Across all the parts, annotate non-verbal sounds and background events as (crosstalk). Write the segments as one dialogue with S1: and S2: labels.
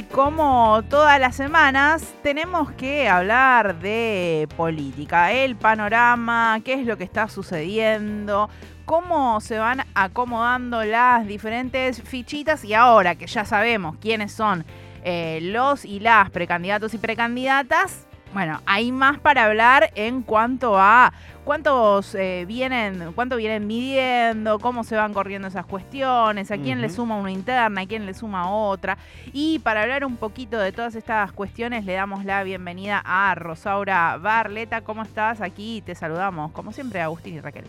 S1: Y como todas las semanas, tenemos que hablar de política, el panorama, qué es lo que está sucediendo, cómo se van acomodando las diferentes fichitas y ahora que ya sabemos quiénes son eh, los y las precandidatos y precandidatas, bueno, hay más para hablar en cuanto a cuántos eh, vienen, cuánto vienen midiendo, cómo se van corriendo esas cuestiones, a quién le suma una interna, a quién le suma otra. Y para hablar un poquito de todas estas cuestiones, le damos la bienvenida a Rosaura Barleta. ¿Cómo estás? Aquí te saludamos, como siempre, Agustín y Raquel.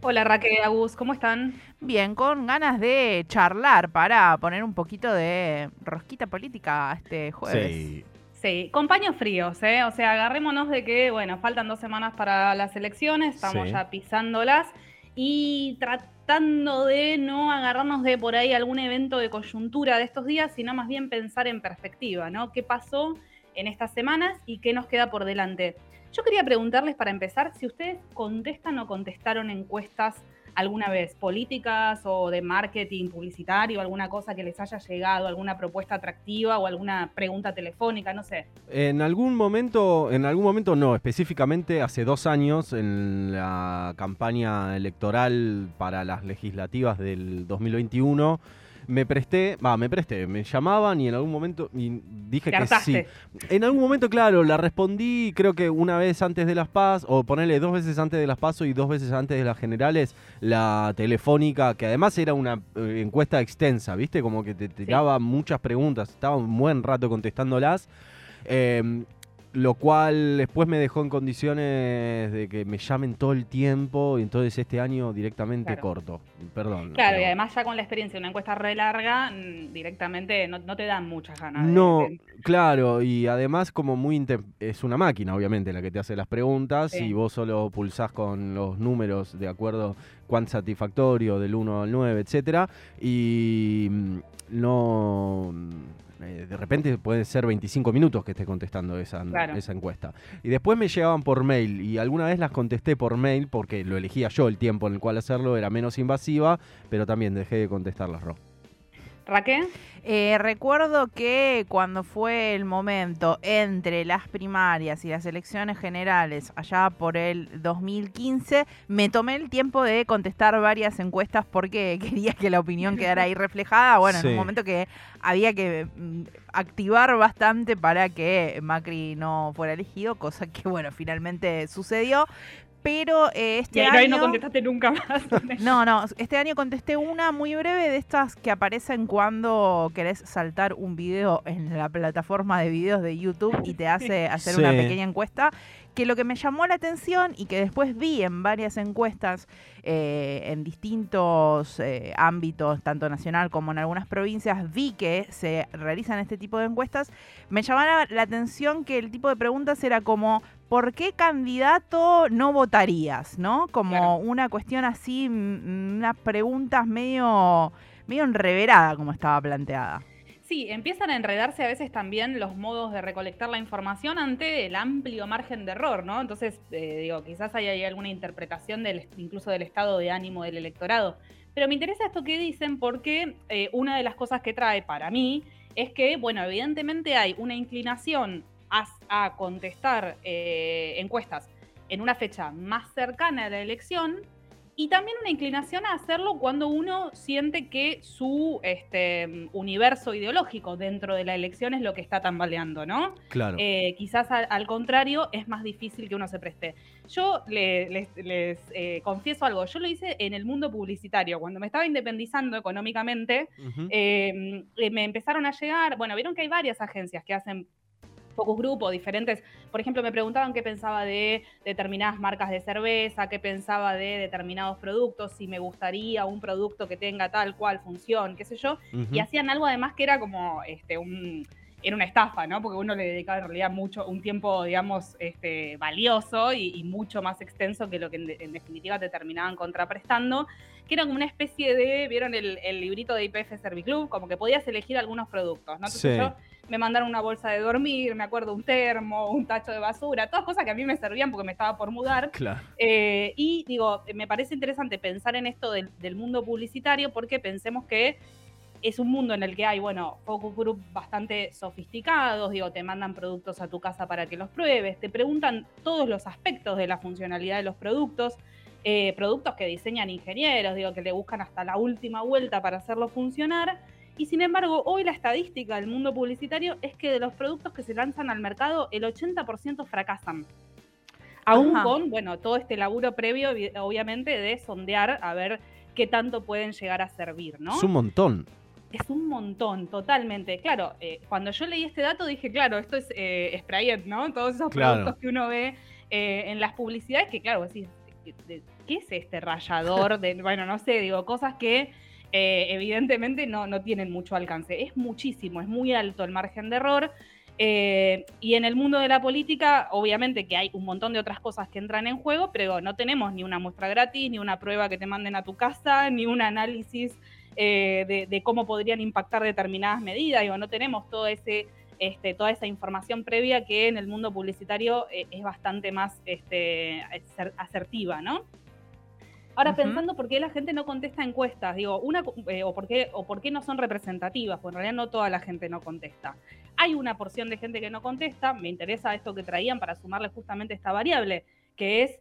S2: Hola Raquel, Agus, ¿cómo están?
S1: Bien, con ganas de charlar para poner un poquito de rosquita política este jueves.
S2: Sí. Sí, con paños fríos, ¿eh? O sea, agarrémonos de que, bueno, faltan dos semanas para las elecciones, estamos ya pisándolas y tratando de no agarrarnos de por ahí algún evento de coyuntura de estos días, sino más bien pensar en perspectiva, ¿no? ¿Qué pasó en estas semanas y qué nos queda por delante? Yo quería preguntarles para empezar si ustedes contestan o contestaron encuestas alguna vez, políticas o de marketing publicitario, alguna cosa que les haya llegado, alguna propuesta atractiva o alguna pregunta telefónica, no sé.
S3: En algún momento, en algún momento no, específicamente hace dos años en la campaña electoral para las legislativas del 2021 me presté, va, me presté, me llamaban y en algún momento y dije que sí. En algún momento, claro, la respondí creo que una vez antes de las PAS, o ponerle dos veces antes de las PAS y dos veces antes de las generales, la telefónica, que además era una eh, encuesta extensa, ¿viste? Como que te tiraba muchas preguntas, estaba un buen rato contestándolas. Eh, lo cual después me dejó en condiciones de que me llamen todo el tiempo y entonces este año directamente corto. Perdón.
S2: Claro, y además ya con la experiencia, una encuesta re larga, mm, directamente no, te dan muchas ganas.
S3: No, claro, y además como muy... Es una máquina, obviamente, la que te hace las preguntas y vos solo pulsás con los números de acuerdo cuán satisfactorio, del 1 al 9, etcétera, y mm, no eh, de repente puede ser 25 minutos que esté contestando esa, esa encuesta. Y después me llegaban por mail y alguna vez las contesté por mail porque lo elegía yo el tiempo en el cual hacerlo, era menos invasiva, pero también dejé de contestarlas, Ro.
S2: Raquel.
S1: Eh, recuerdo que cuando fue el momento entre las primarias y las elecciones generales, allá por el 2015, me tomé el tiempo de contestar varias encuestas porque (laughs) quería que la opinión quedara ahí reflejada. Bueno, en un momento que había que mm, activar bastante para que Macri no fuera elegido, cosa que, bueno, finalmente sucedió pero eh, este año...
S2: ahí no contestaste nunca más. (laughs)
S1: no, no, este año contesté una muy breve de estas que aparecen cuando querés saltar un video en la plataforma de videos de YouTube y te hace hacer una pequeña encuesta, que lo que me llamó la atención y que después vi en varias encuestas eh, en distintos eh, ámbitos, tanto nacional como en algunas provincias, vi que se realizan este tipo de encuestas, me llamaba la atención que el tipo de preguntas era como, ¿por qué candidato no votarías? ¿No? Como una cuestión así, unas preguntas medio, medio enreverada como estaba planteada.
S2: Sí, empiezan a enredarse a veces también los modos de recolectar la información ante el amplio margen de error, ¿no? Entonces, eh, digo, quizás hay, alguna interpretación del, incluso del estado de ánimo del electorado. Pero me interesa esto que dicen porque eh, una de las cosas que trae para mí es que, bueno, evidentemente hay una inclinación a, contestar eh, encuestas en una fecha más cercana a la elección y también una inclinación a hacerlo cuando uno siente que su este, universo ideológico dentro de la elección es lo que está tambaleando, ¿no?
S3: Claro.
S2: Eh, quizás al, contrario es más difícil que uno se preste. Yo les, eh, confieso algo, yo lo hice en el mundo publicitario. Cuando me estaba independizando económicamente, eh, me empezaron a llegar, bueno, vieron que hay varias agencias que hacen focus grupo, diferentes. Por ejemplo, me preguntaban qué pensaba de determinadas marcas de cerveza, qué pensaba de determinados productos, si me gustaría un producto que tenga tal cual función, qué sé yo. Y hacían algo además que era como este, un era una estafa, ¿no? Porque uno le dedicaba en realidad mucho, un tiempo, digamos, este, valioso y, mucho más extenso que lo que en, definitiva te terminaban contraprestando, que era como una especie de, ¿vieron el, librito de IPF Serviclub? Como que podías elegir algunos productos, ¿no? Entonces yo me mandaron una bolsa de dormir, me acuerdo un termo, un tacho de basura, todas cosas que a mí me servían porque me estaba por mudar.
S3: Claro.
S2: Eh, y digo, me parece interesante pensar en esto del, mundo publicitario porque pensemos que es un mundo en el que hay, bueno, focus group bastante sofisticados, digo, te mandan productos a tu casa para que los pruebes, te preguntan todos los aspectos de la funcionalidad de los productos, eh, productos que diseñan ingenieros, digo, que le buscan hasta la última vuelta para hacerlo funcionar. Y sin embargo, hoy la estadística del mundo publicitario es que de los productos que se lanzan al mercado, el 80% fracasan. Aún con, bueno, todo este laburo previo, obviamente, de sondear a ver qué tanto pueden llegar a servir, ¿no?
S3: Es un montón.
S2: Es un montón, totalmente. Claro, eh, cuando yo leí este dato dije, claro, esto es eh, Sprayet, ¿no? Todos esos productos que uno ve eh, en las publicidades, que claro, decís, ¿qué es este rayador? (laughs) De, bueno, no sé, digo, cosas que evidentemente no, no tienen mucho alcance. Es muchísimo, es muy alto el margen de error. y en el mundo de la política, obviamente que hay un montón de otras cosas que entran en juego, pero no tenemos ni una muestra gratis, ni una prueba que te manden a tu casa, ni un análisis eh, de, cómo podrían impactar determinadas medidas. Digo, no tenemos todo ese, este, toda esa información previa que en el mundo publicitario eh, es bastante más este, asertiva, ¿no? Ahora, pensando por qué la gente no contesta encuestas, digo, una, eh, o, por qué, o por qué no son representativas, pues en realidad no toda la gente no contesta. Hay una porción de gente que no contesta, me interesa esto que traían para sumarle justamente esta variable, que es,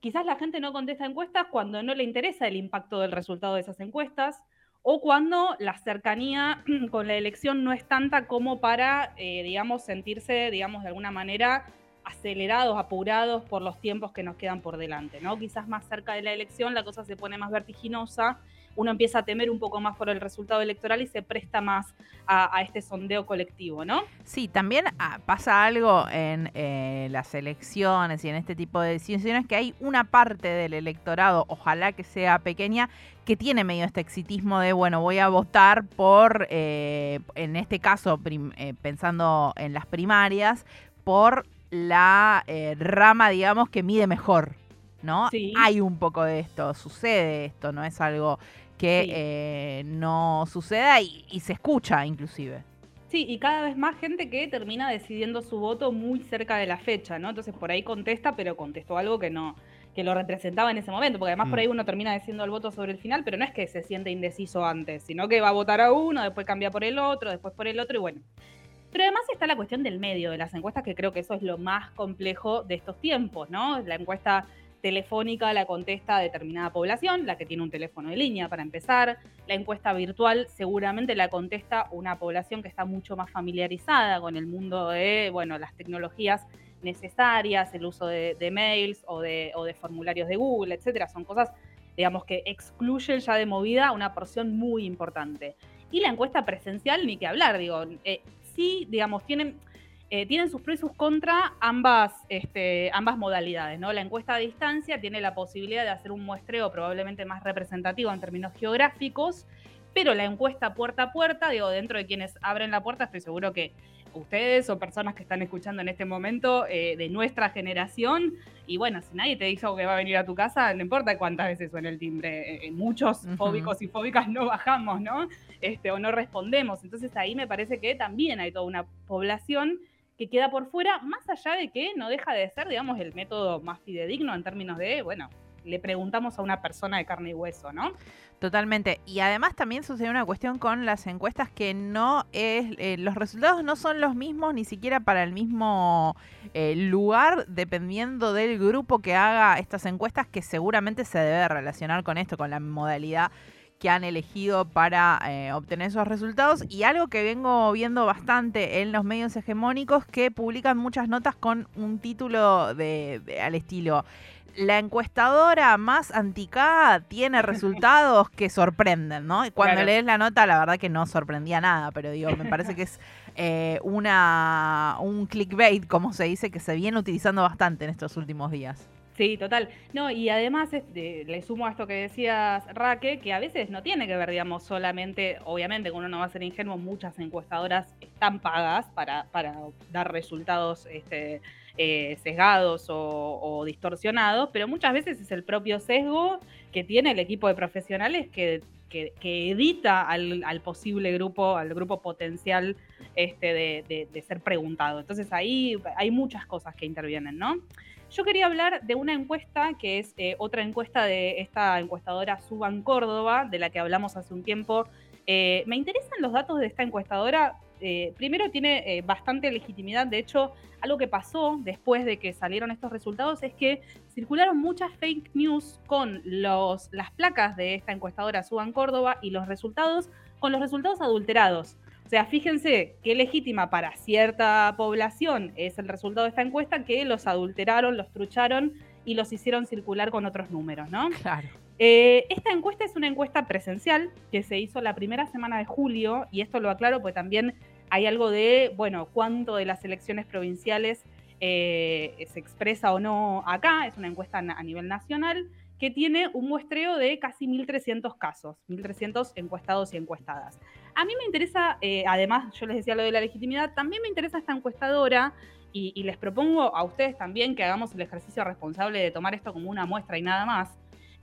S2: quizás la gente no contesta encuestas cuando no le interesa el impacto del resultado de esas encuestas, o cuando la cercanía (clears throat) con la elección no es tanta como para, eh, digamos, sentirse, digamos, de alguna manera acelerados, apurados por los tiempos que nos quedan por delante, ¿no? Quizás más cerca de la elección la cosa se pone más vertiginosa uno empieza a temer un poco más por el resultado electoral y se presta más a, este sondeo colectivo, ¿no?
S1: Sí, también ah, pasa algo en eh, las elecciones y en este tipo de decisiones que hay una parte del electorado, ojalá que sea pequeña, que tiene medio este exitismo de, bueno, voy a votar por, eh, en este caso, eh, pensando en las primarias, por la rama, digamos, que mide mejor, ¿no? Sí. Hay un poco de esto, sucede esto, no es algo que eh, no suceda y, se escucha inclusive.
S2: Sí, y cada vez más gente que termina decidiendo su voto muy cerca de la fecha, ¿no? Entonces por ahí contesta, pero contestó algo que no, que lo representaba en ese momento, porque además por mm. ahí uno termina diciendo el voto sobre el final, pero no es que se siente indeciso antes, sino que va a votar a uno, después cambia por el otro, después por el otro y bueno. Pero además está la cuestión del medio de las encuestas, que creo que eso es lo más complejo de estos tiempos, ¿no? La encuesta telefónica la contesta determinada población, la que tiene un teléfono de línea para empezar. La encuesta virtual seguramente la contesta una población que está mucho más familiarizada con el mundo de bueno, las tecnologías necesarias, el uso de, mails o de, o de, formularios de Google, etcétera. Son cosas, digamos, que excluyen ya de movida una porción muy importante. Y la encuesta presencial, ni que hablar, digo, eh, sí, digamos, tienen eh, tienen sus pros y sus contras ambas, este, ambas modalidades. ¿no? La encuesta a distancia tiene la posibilidad de hacer un muestreo probablemente más representativo en términos geográficos, pero la encuesta puerta a puerta, digo, dentro de quienes abren la puerta, estoy seguro que ustedes o personas que están escuchando en este momento eh, de nuestra generación, y bueno, si nadie te dijo que va a venir a tu casa, no importa cuántas veces suene el timbre, eh, muchos fóbicos y fóbicas no bajamos, ¿no? Este, o no respondemos. Entonces ahí me parece que también hay toda una población que queda por fuera, más allá de que no deja de ser, digamos, el método más fidedigno en términos de, bueno, le preguntamos a una persona de carne y hueso, ¿no?
S1: Totalmente. Y además también sucede una cuestión con las encuestas que no es, eh, los resultados no son los mismos ni siquiera para el mismo eh, lugar, dependiendo del grupo que haga estas encuestas, que seguramente se debe relacionar con esto, con la modalidad que han elegido para eh, obtener esos resultados y algo que vengo viendo bastante en los medios hegemónicos que publican muchas notas con un título de, al estilo la encuestadora más anticada tiene (laughs) resultados que sorprenden, ¿no? Y cuando lees la nota, la verdad que no sorprendía nada, pero digo, me parece que es eh, una un clickbait, como se dice, que se viene utilizando bastante en estos últimos días.
S2: Sí, total. No, y además este, le sumo a esto que decías, Raque, que a veces no tiene que ver, digamos, solamente, obviamente, uno no va a ser ingenuo, muchas encuestadoras están pagas para, para dar resultados este, eh, sesgados o, distorsionados, pero muchas veces es el propio sesgo que tiene el equipo de profesionales que, que, edita al, posible grupo, al grupo potencial este, de, de ser preguntado. Entonces ahí hay muchas cosas que intervienen, ¿no? Yo quería hablar de una encuesta que es eh, otra encuesta de esta encuestadora Suban Córdoba, de la que hablamos hace un tiempo Eh, me interesan los datos de esta encuestadora. Eh, primero tiene bastante legitimidad. De hecho, algo que pasó después de que salieron estos resultados es que circularon muchas fake news con los, las placas de esta encuestadora Suban Córdoba y los resultados con los resultados adulterados. O sea, fíjense qué legítima para cierta población es el resultado de esta encuesta que los adulteraron, los trucharon y los hicieron circular con otros números, ¿no?
S1: Claro.
S2: Eh, esta encuesta es una encuesta presencial que se hizo la primera semana de julio, y esto lo aclaro porque también hay algo de, bueno, cuánto de las elecciones provinciales eh, se expresa o no acá, es una encuesta a nivel nacional que tiene un muestreo de casi 1.300 casos, 1.300 encuestados y encuestadas. A mí me interesa, eh, además, yo les decía lo de la legitimidad, también me interesa esta encuestadora y, les propongo a ustedes también que hagamos el ejercicio responsable de tomar esto como una muestra y nada más,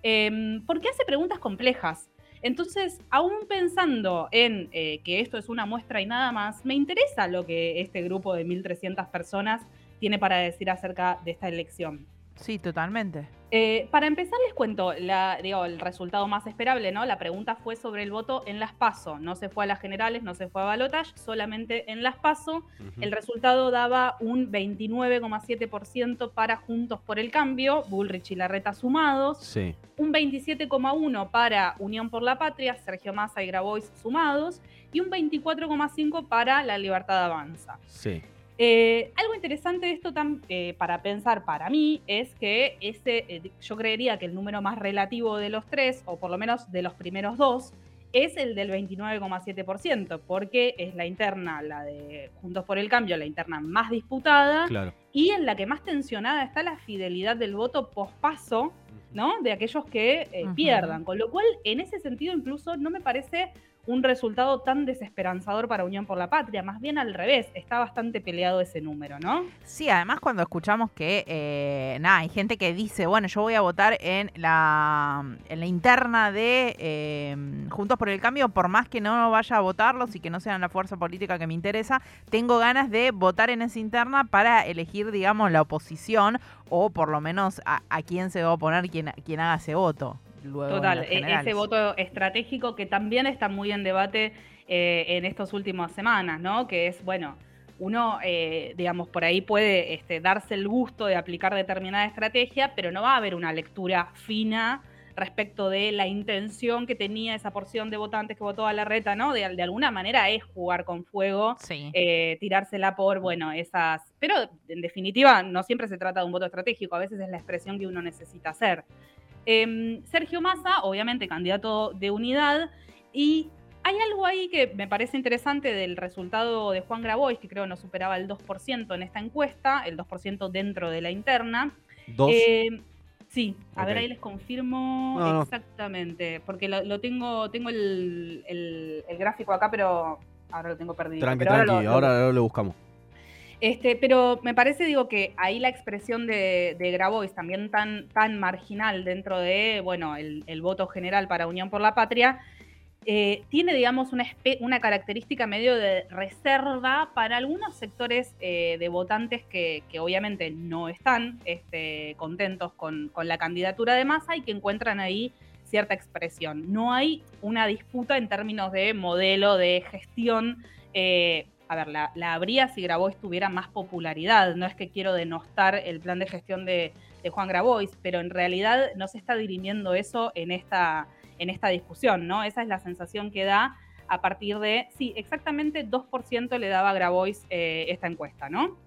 S2: em, porque hace preguntas complejas. Entonces, aún pensando en eh, que esto es una muestra y nada más, me interesa lo que este grupo de 1.300 personas tiene para decir acerca de esta elección.
S1: Sí, totalmente.
S2: Eh, para empezar, les cuento la, digo, el resultado más esperable, ¿no? La pregunta fue sobre el voto en las PASO. No se fue a las generales, no se fue a balotage, solamente en las PASO. El resultado daba un 29,7% para Juntos por el Cambio, Bullrich y Larreta sumados.
S3: Sí.
S2: Un 27,1% para Unión por la Patria, Sergio Massa y Grabois sumados. Y un 24,5% para La Libertad Avanza.
S3: Sí.
S2: Eh, algo interesante de esto eh, para pensar para mí es que ese, eh, yo creería que el número más relativo de los tres, o por lo menos de los primeros dos, es el del 29,7%, porque es la interna, la de Juntos por el Cambio, la interna más disputada, y en la que más tensionada está la fidelidad del voto pospaso, ¿no? De aquellos que pierdan. Con lo cual, en ese sentido, incluso no me parece un resultado tan desesperanzador para Unión por la Patria, más bien al revés, está bastante peleado ese número, ¿no?
S1: Sí, además cuando escuchamos que, eh, hay gente que dice, bueno, yo voy a votar en la, en la interna de eh, Juntos por el Cambio, por más que no vaya a votarlos y que no sean la fuerza política que me interesa, tengo ganas de votar en esa interna para elegir, digamos, la oposición o por lo menos a, quién se va a oponer quien, quien haga ese voto.
S2: Total, e-, ese voto estratégico que también está muy en debate eh, en estas últimas semanas, ¿no? Que es, bueno, uno, eh, digamos, por ahí puede este, darse el gusto de aplicar determinada estrategia, pero no va a haber una lectura fina respecto de la intención que tenía esa porción de votantes que votó a la reta, ¿no? De, alguna manera es jugar con fuego, eh, tirársela por, bueno, esas... Pero en definitiva no siempre se trata de un voto estratégico, a veces es la expresión que uno necesita hacer. Em, Sergio Massa, obviamente candidato de unidad, y hay algo ahí que me parece interesante del resultado de Juan Grabois, que creo no superaba el 2% en esta encuesta, el 2% dentro de la interna.
S3: ¿Dos? Em,
S2: sí, a ver, ahí les confirmo exactamente, porque lo, tengo, tengo el, gráfico acá, pero ahora lo tengo perdido.
S3: Tranqui, tranqui, ahora lo buscamos.
S2: Este, pero me parece, digo, que ahí la expresión de, de Grabois, también tan, tan marginal dentro de, bueno, el, voto general para Unión por la Patria, eh, tiene, digamos, una, una, característica medio de reserva para algunos sectores eh, de votantes que, obviamente no están este, contentos con, la candidatura de Massa y que encuentran ahí cierta expresión. No hay una disputa en términos de modelo de gestión. Eh, a ver, la, habría si Grabois tuviera más popularidad. No es que quiero denostar el plan de gestión de, Juan Grabois, pero en realidad no se está dirimiendo eso en esta, en esta discusión, ¿no? Esa es la sensación que da a partir de, sí, exactamente 2% le daba a Grabois eh, esta encuesta, ¿no?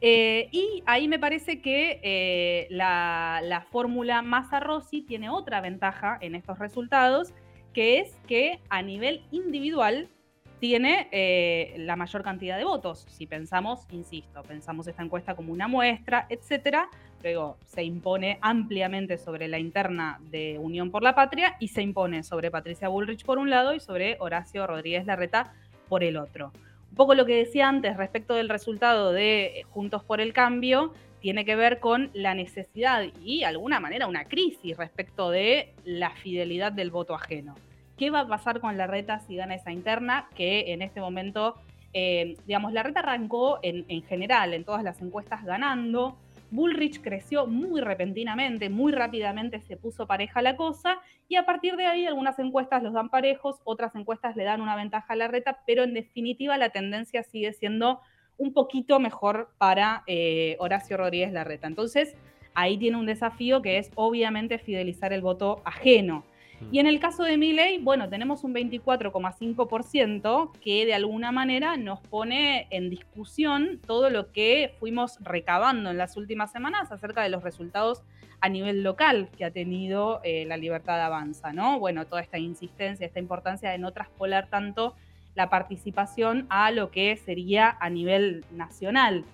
S2: Eh, y ahí me parece que eh, la, la fórmula Massa-Rossi tiene otra ventaja en estos resultados, que es que a nivel individual tiene eh, la mayor cantidad de votos. Si pensamos, insisto, pensamos esta encuesta como una muestra, etcétera, luego se impone ampliamente sobre la interna de Unión por la Patria y se impone sobre Patricia Bullrich por un lado y sobre Horacio Rodríguez Larreta por el otro. Un poco lo que decía antes respecto del resultado de Juntos por el Cambio tiene que ver con la necesidad y, de alguna manera, una crisis respecto de la fidelidad del voto ajeno. ¿Qué va a pasar con la reta si gana esa interna? Que en este momento, eh, digamos, la reta arrancó en, general, en todas las encuestas, ganando. Bullrich creció muy repentinamente, muy rápidamente se puso pareja la cosa y a partir de ahí algunas encuestas los dan parejos, otras encuestas le dan una ventaja a la reta, pero en definitiva la tendencia sigue siendo un poquito mejor para eh, Horacio Rodríguez Larreta. Entonces, ahí tiene un desafío que es obviamente fidelizar el voto ajeno. Y en el caso de Milley, bueno, tenemos un 24,5% que de alguna manera nos pone en discusión todo lo que fuimos recabando en las últimas semanas acerca de los resultados a nivel local que ha tenido eh, la libertad de avanza, ¿no? Bueno, toda esta insistencia, esta importancia de no traspolar tanto la participación a lo que sería a nivel nacional.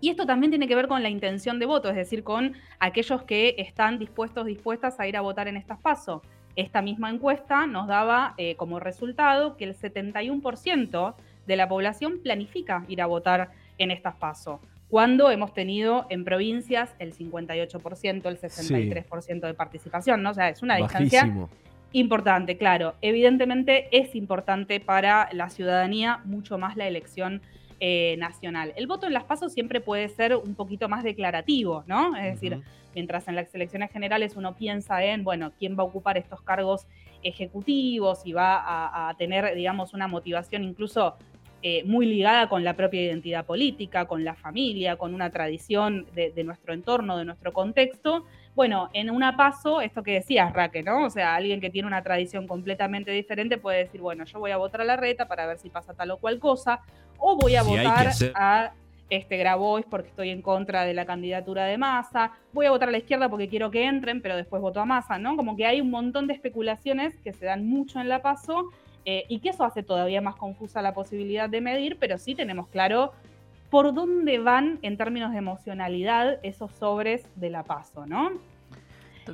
S2: Y esto también tiene que ver con la intención de voto, es decir, con aquellos que están dispuestos, dispuestas a ir a votar en estas pasos. Esta misma encuesta nos daba eh, como resultado que el 71% de la población planifica ir a votar en estas pasos, cuando hemos tenido en provincias el 58%, el 63% de participación, ¿no? O sea, es una distancia importante, claro. Evidentemente es importante para la ciudadanía mucho más la elección eh, nacional. El voto en las pasos siempre puede ser un poquito más declarativo, ¿no? Es decir, mientras en las elecciones generales uno piensa en, bueno, quién va a ocupar estos cargos ejecutivos y va a, tener, digamos, una motivación incluso eh, muy ligada con la propia identidad política, con la familia, con una tradición de, de, nuestro entorno, de nuestro contexto. Bueno, en una paso, esto que decías, Raque, ¿no? O sea, alguien que tiene una tradición completamente diferente puede decir, bueno, yo voy a votar a la reta para ver si pasa tal o cual cosa, o voy a votar a este Grabois porque estoy en contra de la candidatura de Massa, voy a votar a la izquierda porque quiero que entren, pero después voto a Massa, ¿no? Como que hay un montón de especulaciones que se dan mucho en la paso eh, y que eso hace todavía más confusa la posibilidad de medir, pero sí tenemos claro por dónde van en términos de emocionalidad esos sobres de la paso, ¿no?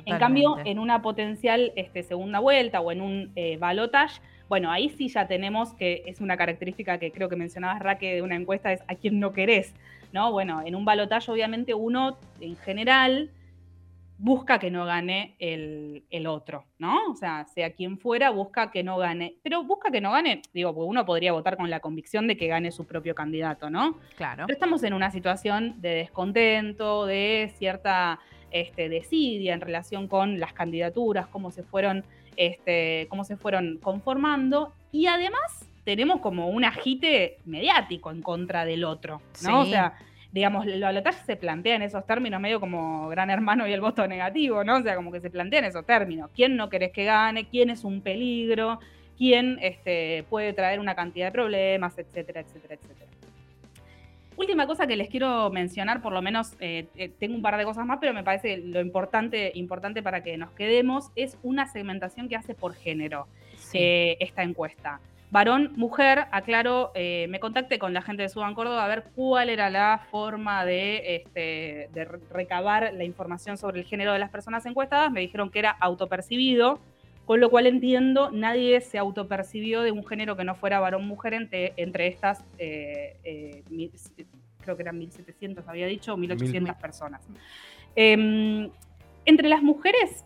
S2: En cambio, en una potencial este, segunda vuelta o en un eh, balotage, bueno, ahí sí ya tenemos que es una característica que creo que mencionabas, Raque, de una encuesta, es a quién no querés, ¿no? Bueno, en un balotaje obviamente uno en general busca que no gane el, otro, ¿no? O sea, sea quien fuera, busca que no gane. Pero busca que no gane, digo, porque uno podría votar con la convicción de que gane su propio candidato, ¿no?
S1: Claro.
S2: Pero estamos en una situación de descontento, de cierta este, desidia en relación con las candidaturas, cómo se fueron este, cómo se fueron conformando. Y además tenemos como un agite mediático en contra del otro, ¿no? O sea, digamos, la balotaje se plantea en esos términos medio como gran hermano y el voto negativo, ¿no? O sea, como que se plantea en esos términos. ¿Quién no querés que gane? ¿Quién es un peligro? ¿Quién este, puede traer una cantidad de problemas? Etcétera, etcétera, etcétera. Última cosa que les quiero mencionar, por lo menos eh, eh, tengo un par de cosas más, pero me parece lo importante, importante para que nos quedemos, es una segmentación que hace por género eh, esta encuesta. Varón, mujer, aclaro, me contacté con la gente de Suban Córdoba a ver cuál era la forma de, este, de recabar la información sobre el género de las personas encuestadas. Me dijeron que era autopercibido, con lo cual entiendo, nadie se autopercibió de un género que no fuera varón-mujer entre, entre, estas, eh, eh, creo que eran 1.700, había dicho, 1.800 personas. Em, entre las mujeres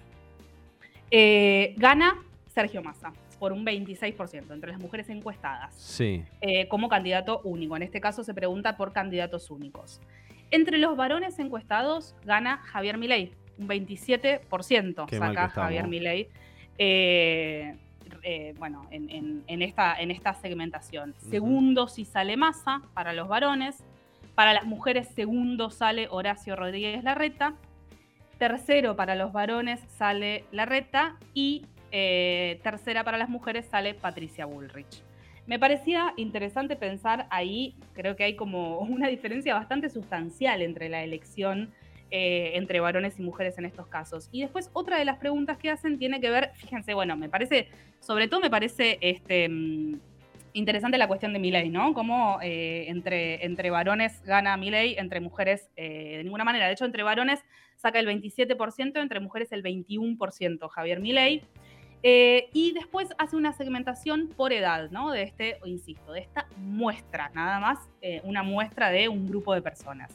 S2: eh, gana Sergio Massa por un 26%, entre las mujeres encuestadas,
S3: sí.
S2: como candidato único. En este caso se pregunta por candidatos únicos. Entre los varones encuestados gana Javier Milei, un 27% saca Javier Milei. Eh, eh, bueno, en, esta, en esta segmentación. Segundo, si sale Massa para los varones. Para las mujeres, segundo sale Horacio Rodríguez Larreta. Tercero, para los varones sale Larreta. Y eh, tercera, para las mujeres sale Patricia Bullrich. Me parecía interesante pensar ahí, creo que hay como (laughs) una diferencia bastante sustancial entre la elección eh, entre varones y mujeres en estos casos. Y después otra de las preguntas que hacen tiene que ver, fíjense, bueno, me parece, sobre todo me parece este, mm, interesante la cuestión de Milei, ¿no? Cómo eh, entre, entre varones gana Milei, entre mujeres de ninguna manera. De hecho, entre varones saca el 27%, entre mujeres el 21%, Javier Milei. Y después hace una segmentación por edad, ¿no? De este, insisto, de esta muestra, nada más una muestra de un grupo de personas.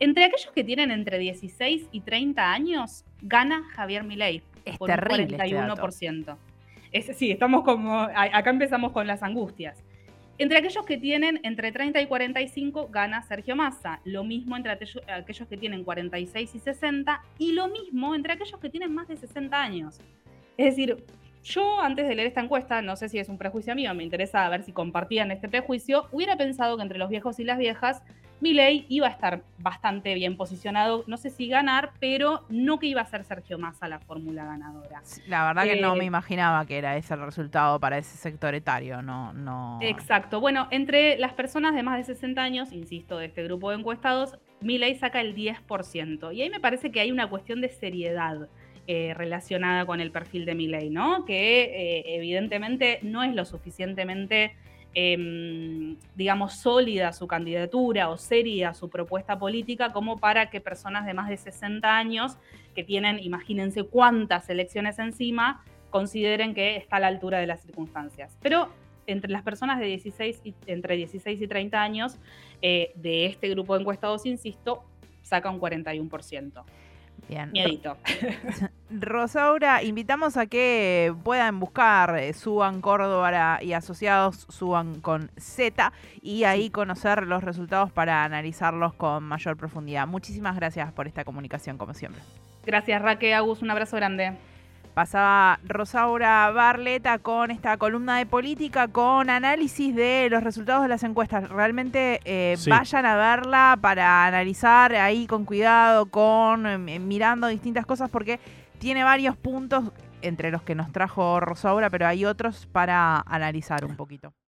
S2: Entre aquellos que tienen entre 16 y 30 años, gana Javier Milei.
S1: Es por terrible.
S2: Un 41%. Este sí, estamos como. Acá empezamos con las angustias. Entre aquellos que tienen entre 30 y 45 gana Sergio Massa, lo mismo entre aquellos que tienen 46 y 60 y lo mismo entre aquellos que tienen más de 60 años. Es decir, yo antes de leer esta encuesta, no sé si es un prejuicio mío, me interesa ver si compartían este prejuicio, hubiera pensado que entre los viejos y las viejas, Milei iba a estar bastante bien posicionado, no sé si ganar, pero no que iba a ser Sergio Massa la fórmula ganadora.
S1: La verdad que no me eh, imaginaba que era ese el resultado para ese sector etario, no, no.
S2: Exacto. Bueno, entre las personas de más de 60 años, insisto, de este grupo de encuestados, Milei saca el 10%. Y ahí me parece que hay una cuestión de seriedad eh, relacionada con el perfil de Milley, ¿no? Que eh, evidentemente no es lo suficientemente, em, digamos, sólida su candidatura o seria su propuesta política como para que personas de más de 60 años, que tienen, imagínense cuántas elecciones encima, consideren que está a la altura de las circunstancias. Pero entre las personas de 16 y, entre 16 y 30 años eh, de este grupo de encuestados, insisto, saca un 41%.
S1: Bien. Miedito. Rosaura, invitamos a que puedan buscar eh, Suban Córdoba y asociados Suban con Z y ahí conocer los resultados para analizarlos con mayor profundidad. Muchísimas gracias por esta comunicación, como siempre.
S2: Gracias, Raquel Agus. Un abrazo grande.
S1: Pasaba Rosaura Barleta con esta columna de política, con análisis de los resultados de las encuestas. Realmente eh, vayan a verla para analizar ahí con cuidado, con eh, mirando distintas cosas, porque tiene varios puntos entre los que nos trajo Rosaura, pero hay otros para analizar un poquito.